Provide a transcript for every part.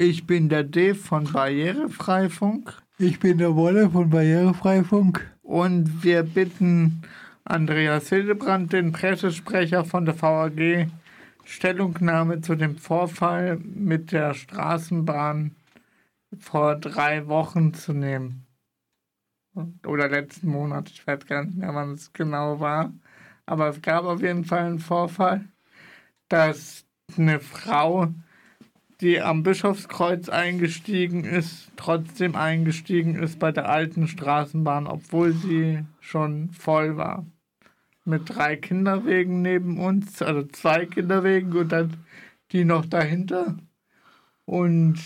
Ich bin der Dave von Barrierefreifunk. Ich bin der Wolle von Barrierefreifunk. Und wir bitten Andreas Hildebrand, den Pressesprecher von der VAG, Stellungnahme zu dem Vorfall mit der Straßenbahn vor drei Wochen zu nehmen. Oder letzten Monat, ich weiß gar nicht mehr, wann es genau war. Aber es gab auf jeden Fall einen Vorfall, dass eine Frau, die am Bischofskreuz eingestiegen ist, trotzdem eingestiegen ist bei der alten Straßenbahn, obwohl sie schon voll war mit drei Kinderwegen neben uns, also zwei Kinderwegen und dann die noch dahinter. Und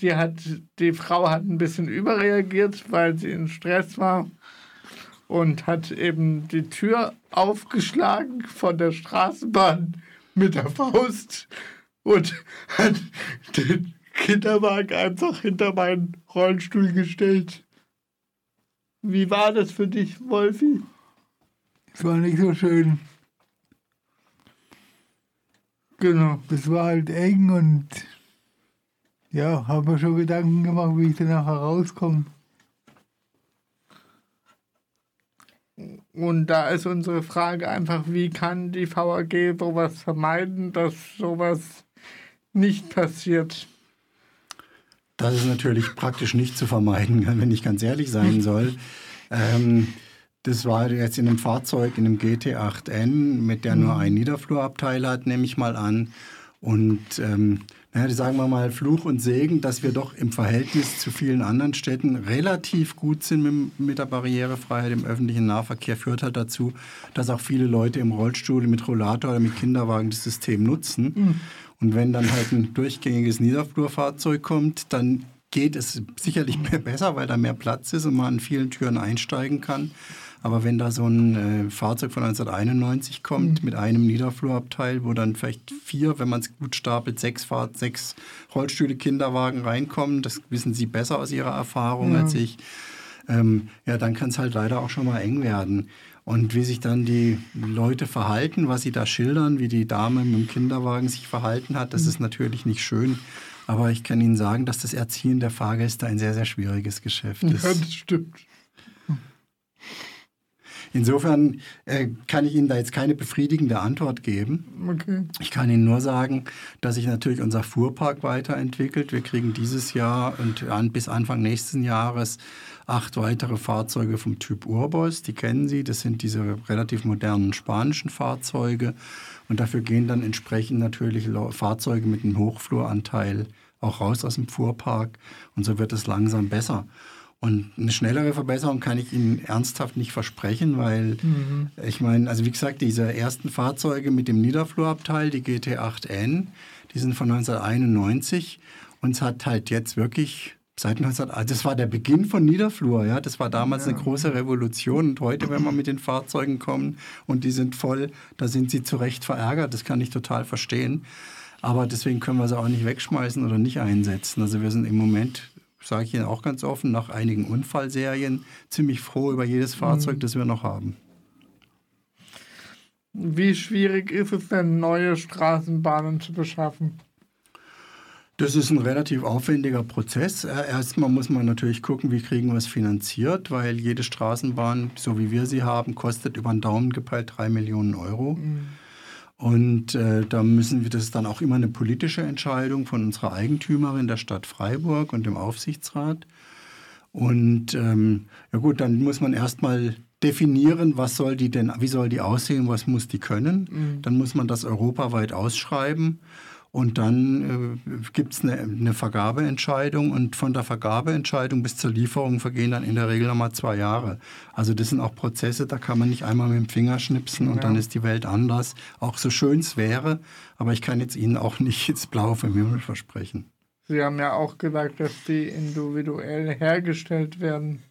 die hat, die Frau hat ein bisschen überreagiert, weil sie in Stress war und hat eben die Tür aufgeschlagen von der Straßenbahn mit der Faust und hat den Kinderwagen einfach hinter meinen Rollstuhl gestellt. Wie war das für dich, Wolfi? Es war nicht so schön. Genau. Es war halt eng und ja, habe mir schon Gedanken gemacht, wie ich danach herauskomme. Und da ist unsere Frage einfach, wie kann die VAG sowas vermeiden, dass sowas nicht passiert? Das ist natürlich praktisch nicht zu vermeiden, wenn ich ganz ehrlich sein soll. ähm, das war jetzt in einem Fahrzeug, in einem GT8N, mit der nur mhm. ein Niederflurabteil hat, nehme ich mal an. Und ähm, naja, sagen wir mal Fluch und Segen, dass wir doch im Verhältnis zu vielen anderen Städten relativ gut sind mit, mit der Barrierefreiheit im öffentlichen Nahverkehr, führt halt dazu, dass auch viele Leute im Rollstuhl, mit Rollator oder mit Kinderwagen das System nutzen. Mhm. Und wenn dann halt ein durchgängiges Niederflurfahrzeug kommt, dann geht es sicherlich mehr besser, weil da mehr Platz ist und man an vielen Türen einsteigen kann. Aber wenn da so ein äh, Fahrzeug von 1991 kommt mhm. mit einem Niederflurabteil, wo dann vielleicht vier, wenn man es gut stapelt, sechs, Fahr sechs Rollstühle, Kinderwagen reinkommen, das wissen Sie besser aus Ihrer Erfahrung ja. als ich, ähm, ja, dann kann es halt leider auch schon mal eng werden. Und wie sich dann die Leute verhalten, was sie da schildern, wie die Dame mit dem Kinderwagen sich verhalten hat, das mhm. ist natürlich nicht schön. Aber ich kann Ihnen sagen, dass das Erziehen der Fahrgäste ein sehr, sehr schwieriges Geschäft ist. Ja, das stimmt. Insofern äh, kann ich Ihnen da jetzt keine befriedigende Antwort geben. Okay. Ich kann Ihnen nur sagen, dass sich natürlich unser Fuhrpark weiterentwickelt. Wir kriegen dieses Jahr und an, bis Anfang nächsten Jahres acht weitere Fahrzeuge vom Typ Urbos. Die kennen Sie, das sind diese relativ modernen spanischen Fahrzeuge. Und dafür gehen dann entsprechend natürlich Fahrzeuge mit einem Hochfluranteil auch raus aus dem Fuhrpark. Und so wird es langsam besser. Und eine schnellere Verbesserung kann ich Ihnen ernsthaft nicht versprechen, weil mhm. ich meine, also wie gesagt, diese ersten Fahrzeuge mit dem Niederflurabteil, die GT8N, die sind von 1991 und es hat halt jetzt wirklich seit 19, also das war der Beginn von Niederflur, ja, das war damals ja. eine große Revolution und heute, wenn wir mit den Fahrzeugen kommen und die sind voll, da sind sie zu Recht verärgert, das kann ich total verstehen. Aber deswegen können wir sie auch nicht wegschmeißen oder nicht einsetzen. Also wir sind im Moment sage ich Ihnen auch ganz offen, nach einigen Unfallserien ziemlich froh über jedes Fahrzeug, mhm. das wir noch haben. Wie schwierig ist es denn, neue Straßenbahnen zu beschaffen? Das ist ein relativ aufwendiger Prozess. Äh, erstmal muss man natürlich gucken, wie kriegen wir es finanziert, weil jede Straßenbahn, so wie wir sie haben, kostet über den Daumen gepeilt drei Millionen Euro. Mhm. Und äh, da müssen wir, das ist dann auch immer eine politische Entscheidung von unserer Eigentümerin, der Stadt Freiburg und dem Aufsichtsrat. Und ähm, ja gut, dann muss man erstmal definieren, was soll die denn, wie soll die aussehen, was muss die können. Mhm. Dann muss man das europaweit ausschreiben. Und dann äh, gibt es eine, eine, Vergabeentscheidung und von der Vergabeentscheidung bis zur Lieferung vergehen dann in der Regel nochmal zwei Jahre. Also das sind auch Prozesse, da kann man nicht einmal mit dem Finger schnipsen und ja. dann ist die Welt anders. Auch so schön es wäre, aber ich kann jetzt Ihnen auch nicht ins Blaue vom Himmel versprechen. Sie haben ja auch gesagt, dass die individuell hergestellt werden.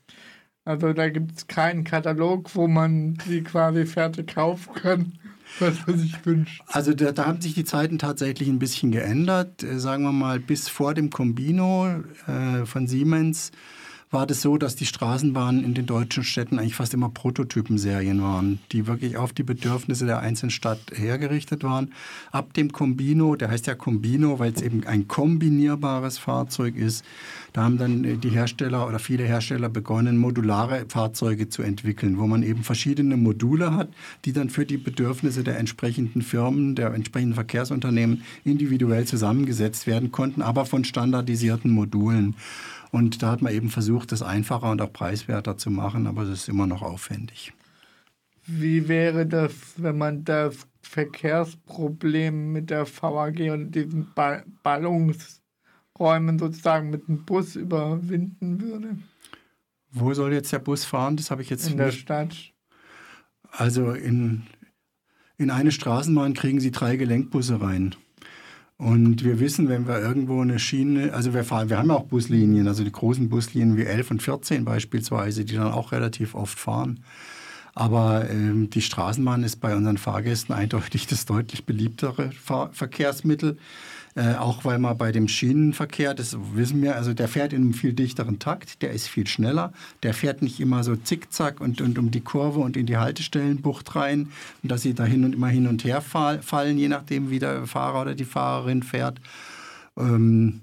Also da gibt es keinen Katalog, wo man sie quasi fertig kaufen kann was man sich wünscht. Also da, da, haben sich die Zeiten tatsächlich ein bisschen geändert. Äh, sagen wir mal, bis vor dem Combino äh, von Siemens war das so, dass die Straßenbahnen in den deutschen Städten eigentlich fast immer Prototypenserien waren, die wirklich auf die Bedürfnisse der einzelnen Stadt hergerichtet waren. Ab dem Combino, der heißt ja Combino, weil es eben ein kombinierbares Fahrzeug ist, da haben dann die Hersteller oder viele Hersteller begonnen, modulare Fahrzeuge zu entwickeln, wo man eben verschiedene Module hat, die dann für die Bedürfnisse der entsprechenden Firmen, der entsprechenden Verkehrsunternehmen individuell zusammengesetzt werden konnten, aber von standardisierten Modulen. Und da hat man eben versucht, das einfacher und auch preiswerter zu machen, aber das ist immer noch aufwendig. Wie wäre das, wenn man das Verkehrsproblem mit der VAG und diesen Ballungsräumen sozusagen mit dem Bus überwinden würde? Wo soll jetzt der Bus fahren? Das habe ich jetzt in der Stadt. Also in, in eine Straßenbahn kriegen Sie drei Gelenkbusse rein. Und wir wissen, wenn wir irgendwo eine Schiene, also wir fahren, wir haben auch Buslinien, also die großen Buslinien wie 11 und 14 beispielsweise, die dann auch relativ oft fahren. Aber ähm, die Straßenbahn ist bei unseren Fahrgästen eindeutig das deutlich beliebtere Fahr Verkehrsmittel. Äh, auch weil man bei dem Schienenverkehr, das wissen wir, also der fährt in einem viel dichteren Takt, der ist viel schneller, der fährt nicht immer so zickzack und, und um die Kurve und in die Haltestellenbucht rein und dass sie da hin und immer hin und her fall, fallen, je nachdem, wie der Fahrer oder die Fahrerin fährt. Ähm,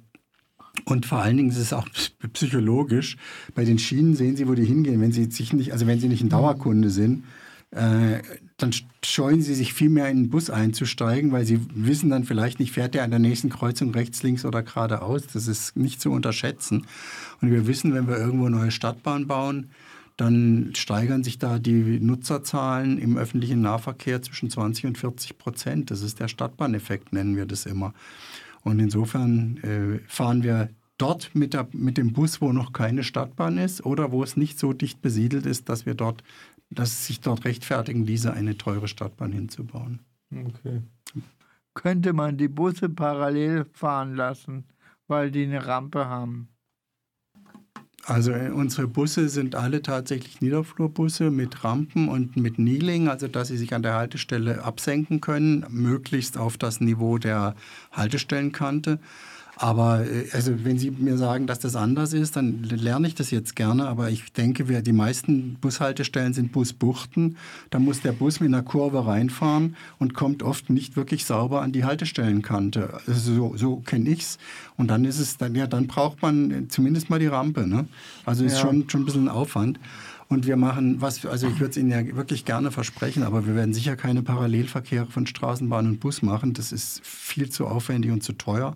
und vor allen Dingen ist es auch psychologisch. Bei den Schienen sehen Sie, wo die hingehen. Wenn Sie sich nicht, also wenn Sie nicht ein Dauerkunde sind, äh, dann scheuen sie sich viel mehr in den Bus einzusteigen, weil sie wissen dann vielleicht nicht, fährt der an der nächsten Kreuzung rechts, links oder geradeaus. Das ist nicht zu unterschätzen. Und wir wissen, wenn wir irgendwo neue Stadtbahn bauen, dann steigern sich da die Nutzerzahlen im öffentlichen Nahverkehr zwischen 20 und 40 Prozent. Das ist der Stadtbahneffekt, nennen wir das immer. Und insofern äh, fahren wir dort mit, der, mit dem Bus, wo noch keine Stadtbahn ist oder wo es nicht so dicht besiedelt ist, dass wir dort dass es sich dort rechtfertigen ließe, eine teure Stadtbahn hinzubauen. Okay. Könnte man die Busse parallel fahren lassen, weil die eine Rampe haben? Also äh, unsere Busse sind alle tatsächlich Niederflurbusse mit Rampen und mit Kneeling, also dass sie sich an der Haltestelle absenken können, möglichst auf das Niveau der Haltestellenkante. Aber äh, also wenn Sie mir sagen, dass das anders ist, dann lerne ich das jetzt gerne. Aber ich denke, wir, die meisten Bushaltestellen sind Busbuchten. Da muss der Bus mit einer Kurve reinfahren und kommt oft nicht wirklich sauber an die Haltestellenkante. Also so, so kenne ich es. Und dann ist es, dann, ja, dann braucht man zumindest mal die Rampe. Ne? Also ist ja. schon, schon ein bisschen Aufwand. Und wir machen, was, also ich würde es Ihnen ja wirklich gerne versprechen, aber wir werden sicher keine Parallelverkehre von Straßenbahn und Bus machen. Das ist viel zu aufwendig und zu teuer.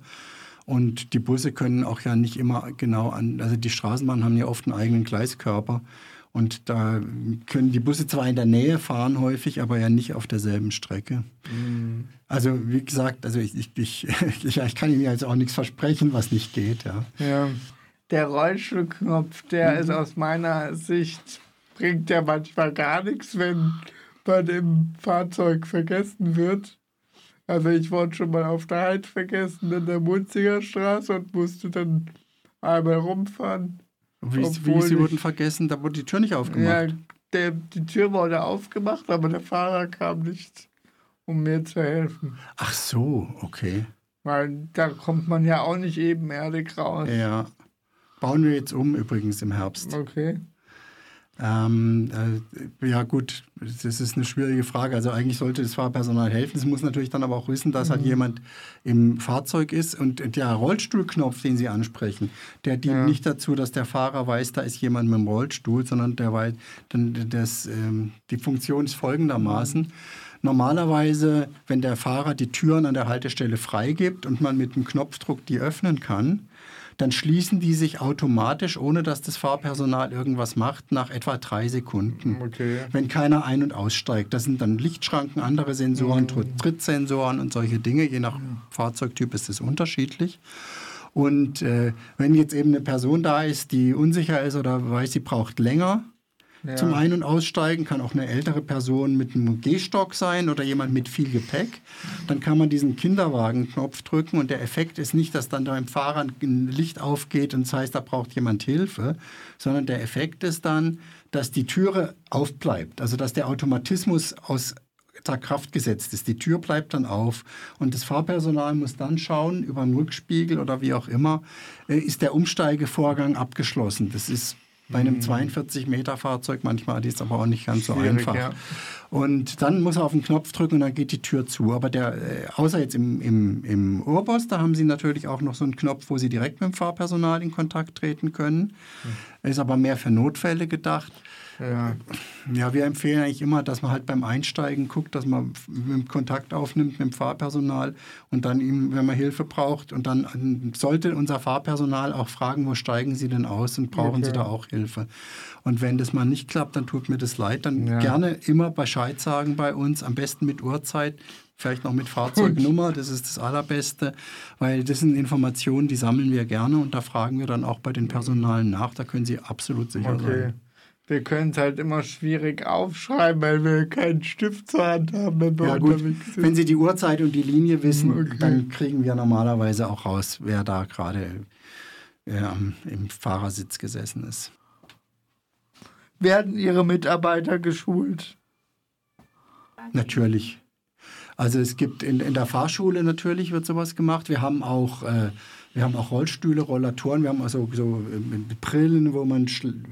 Und die Busse können auch ja nicht immer genau an, also die Straßenbahnen haben ja oft einen eigenen Gleiskörper. Und da können die Busse zwar in der Nähe fahren häufig, aber ja nicht auf derselben Strecke. Mhm. Also wie gesagt, also ich, ich, ich, ich, kann Ihnen jetzt auch nichts versprechen, was nicht geht. Ja. ja. Der Rollstuhlknopf, der mhm. ist aus meiner Sicht, bringt ja manchmal gar nichts, wenn bei dem Fahrzeug vergessen wird. Also ich wurde schon mal auf der Heid vergessen in der Munziger Straße und musste dann einmal rumfahren. Wie, wie Sie wurden vergessen, da wurde die Tür nicht aufgemacht? Ja, der, die Tür wurde aufgemacht, aber der Fahrer kam nicht, um mir zu helfen. Ach so, okay. Weil da kommt man ja auch nicht ebenerdig raus. Ja. Bauen wir jetzt um übrigens im Herbst. Okay. Ähm, äh, ja gut, das ist eine schwierige Frage. Also eigentlich sollte das Fahrpersonal helfen. Es muss natürlich dann aber auch wissen, dass halt mhm. halt jemand im Fahrzeug ist. Und der Rollstuhlknopf, den Sie ansprechen, der dient ja. nicht dazu, dass der Fahrer weiß, da ist jemand mit dem Rollstuhl, sondern der weiß, dann das, ähm, die Funktion ist folgendermaßen. Mhm. Normalerweise, wenn der Fahrer die Türen an der Haltestelle freigibt und man mit dem Knopfdruck die öffnen kann, dann schließen die sich automatisch, ohne dass das Fahrpersonal irgendwas macht, nach etwa drei Sekunden. Okay. Wenn keiner ein- und aussteigt. Das sind dann Lichtschranken, andere Sensoren, mhm. Trittsensoren und solche Dinge. Je nach Fahrzeugtyp ist es unterschiedlich. Und äh, wenn jetzt eben eine Person da ist, die unsicher ist oder weiß, sie braucht länger, ja. Zum Ein- und Aussteigen kann auch eine ältere Person mit einem Gehstock sein oder jemand mit viel Gepäck. Dann kann man diesen Kinderwagenknopf drücken und der Effekt ist nicht, dass dann beim Fahrer ein Licht aufgeht und das heißt, da braucht jemand Hilfe, sondern der Effekt ist dann, dass die Türe aufbleibt. Also dass der Automatismus aus da Kraft gesetzt ist. Die Tür bleibt dann auf und das Fahrpersonal muss dann schauen, über einen Rückspiegel oder wie auch immer, äh, ist der Umsteigevorgang abgeschlossen. Das ist bei einem 42 mhm. Meter Fahrzeug manchmal ist aber auch nicht ganz so Schwierig, einfach. Ja. Und dann muss er auf den Knopf drücken und dann geht die Tür zu. Aber der, äh, außer jetzt im, im, im Urboss, da haben sie natürlich auch noch so einen Knopf, wo sie direkt mit dem Fahrpersonal in Kontakt treten können. Mhm. Ist aber mehr für Notfälle gedacht. Ja. ja, wir empfehlen eigentlich immer, dass man halt beim Einsteigen guckt, dass man Kontakt aufnimmt mit dem Fahrpersonal und dann ihm, wenn man Hilfe braucht, und dann sollte unser Fahrpersonal auch fragen, wo steigen Sie denn aus und brauchen okay. Sie da auch Hilfe. Und wenn das mal nicht klappt, dann tut mir das leid. Dann ja. gerne immer Bescheid sagen bei uns, am besten mit Uhrzeit, vielleicht noch mit Fahrzeugnummer, das ist das Allerbeste, weil das sind Informationen, die sammeln wir gerne und da fragen wir dann auch bei den Personalen nach, da können Sie absolut sicher okay. sein wir können es halt immer schwierig aufschreiben, weil wir keinen Stift zur Hand haben, wenn wir ja, gut. unterwegs sind. Wenn Sie die Uhrzeit und die Linie wissen, okay. dann kriegen wir normalerweise auch raus, wer da gerade äh, im Fahrersitz gesessen ist. Werden Ihre Mitarbeiter geschult? Natürlich. Also es gibt in, in der Fahrschule natürlich wird sowas gemacht. Wir haben auch äh, wir haben auch Rollstühle, Rollatoren, wir haben also so äh, Brillen, wo man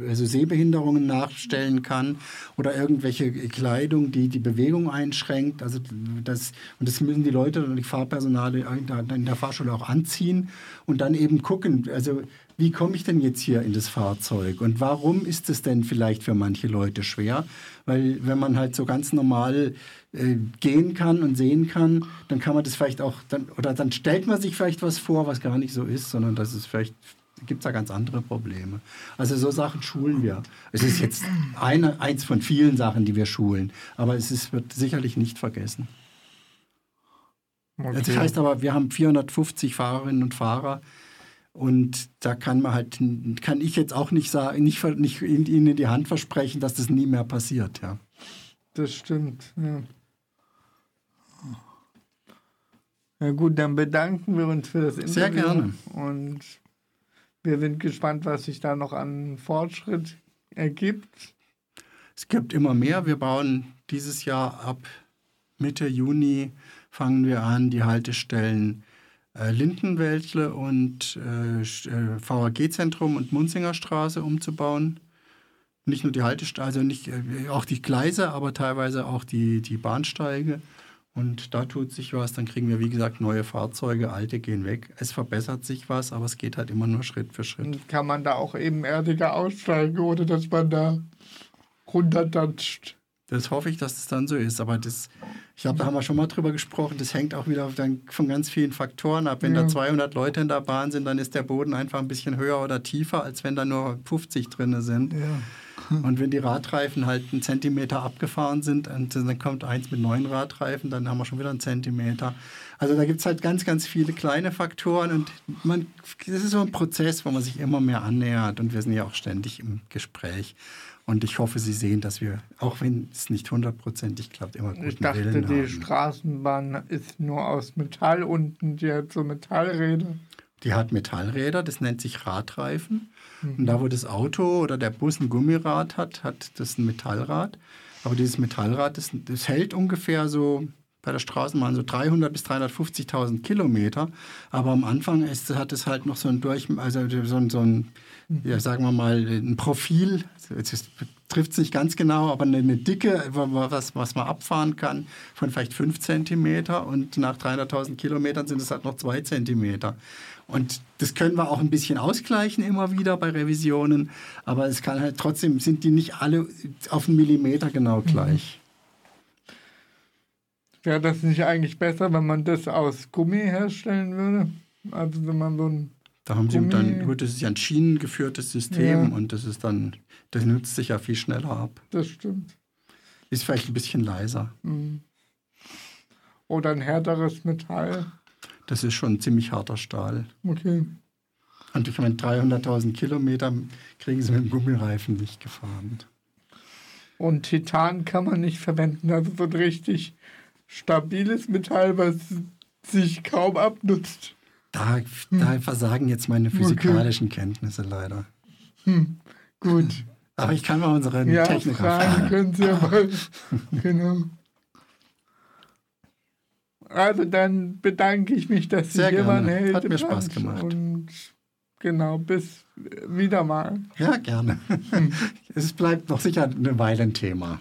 also Sehbehinderungen nachstellen kann oder irgendwelche Kleidung, die die Bewegung einschränkt. Also das, und das müssen die Leute und die Fahrpersonale in der Fahrschule auch anziehen und dann eben gucken, also wie komme ich denn jetzt hier in das Fahrzeug und warum ist es denn vielleicht für manche Leute schwer? Weil wenn man halt so ganz normal äh, gehen kann und sehen kann, dann kann man das vielleicht auch, dann, oder dann stellt man sich vielleicht was vor, was gar nicht so ist, sondern das ist vielleicht gibt es da ganz andere Probleme. Also so Sachen schulen wir. Es ist jetzt eine, eins von vielen Sachen, die wir schulen, aber es ist, wird sicherlich nicht vergessen. Okay. Das heißt aber, wir haben 450 Fahrerinnen und Fahrer und da kann man halt, kann ich jetzt auch nicht sagen, nicht, nicht ihnen in die Hand versprechen, dass das nie mehr passiert, ja. Das stimmt, ja. Na gut, dann bedanken wir uns für das Interview. Sehr gerne. Und wir sind gespannt, was sich da noch an Fortschritt ergibt. Es gibt immer mehr. Wir bauen dieses Jahr ab Mitte Juni fangen wir an, die Haltestellen äh, Lindenwäldle und äh, äh VAG-Zentrum und Munzinger Straße umzubauen. Nicht nur die Haltestellen, also nicht äh, auch die Gleise, aber teilweise auch die, die Bahnsteige. Und da tut sich was, dann kriegen wir, wie gesagt, neue Fahrzeuge, alte gehen weg. Es verbessert sich was, aber es geht halt immer nur Schritt für Schritt. Kann man da auch ebenerdiger aussteigen, oder dass man da runterdatscht? Das hoffe ich, dass es das dann so ist. Aber das, ich glaube, da haben wir schon mal drüber gesprochen, das hängt auch wieder dann von ganz vielen Faktoren ab. Wenn ja. da 200 Leute in der Bahn sind, dann ist der Boden einfach ein bisschen höher oder tiefer, als wenn da nur 50 drin sind. Ja. Und wenn die Radreifen halt einen Zentimeter abgefahren sind und dann kommt eins mit neun Radreifen, dann haben wir schon wieder einen Zentimeter. Also da gibt es halt ganz, ganz viele kleine Faktoren und man, das ist so ein Prozess, wo man sich immer mehr annähert und wir sind ja auch ständig im Gespräch. Und ich hoffe, Sie sehen, dass wir, auch wenn es nicht hundertprozentig klappt, immer guten Ich dachte, Willen die haben. Straßenbahn ist nur aus Metall unten, die hat so Metallräder. Die hat Metallräder, das nennt sich Radreifen. Mhm. Und da, wo das Auto oder der Bus ein Gummirad hat, hat das ein Metallrad. Aber dieses Metallrad, das, das hält ungefähr so bei der Straßenbahn so 300 bis 350.000 Kilometer. Aber am Anfang ist, hat es halt noch so ein Durch, also so ein, so ein ja, sagen wir mal, ein Profil. Es trifft es nicht ganz genau, aber eine, eine Dicke, was, was man abfahren kann, von vielleicht 5 Zentimeter und nach 300.000 Kilometern sind es halt noch 2 Zentimeter. Und das können wir auch ein bisschen ausgleichen immer wieder bei Revisionen, aber es kann halt trotzdem, sind die nicht alle auf einen Millimeter genau mhm. gleich. Wäre das nicht eigentlich besser, wenn man das aus Gummi herstellen würde? Also wenn man so ein da haben sie dann, gut, das ist ja ein schienengeführtes System ja. und das ist dann, das nützt sich ja viel schneller ab. Das stimmt. Ist vielleicht ein bisschen leiser. Mhm. Oder ein härteres Metall. Das ist schon ein ziemlich harter Stahl. Okay. Und ich meine, 300.000 Kilometer kriegen sie mit dem Gummireifen nicht gefahren. Und Titan kann man nicht verwenden. Also so ein richtig stabiles Metall, was sich kaum abnutzt. Da, hm. da versagen jetzt meine physikalischen okay. Kenntnisse leider. Hm. Gut. Aber ich kann mal unseren ja, Techniker fragen. können Sie aber. genau. Also dann bedanke ich mich, dass Sie hier waren, Hat mir. Spaß gemacht. Und genau, bis wieder mal. Ja, gerne. es bleibt noch sicher eine Weile ein Thema.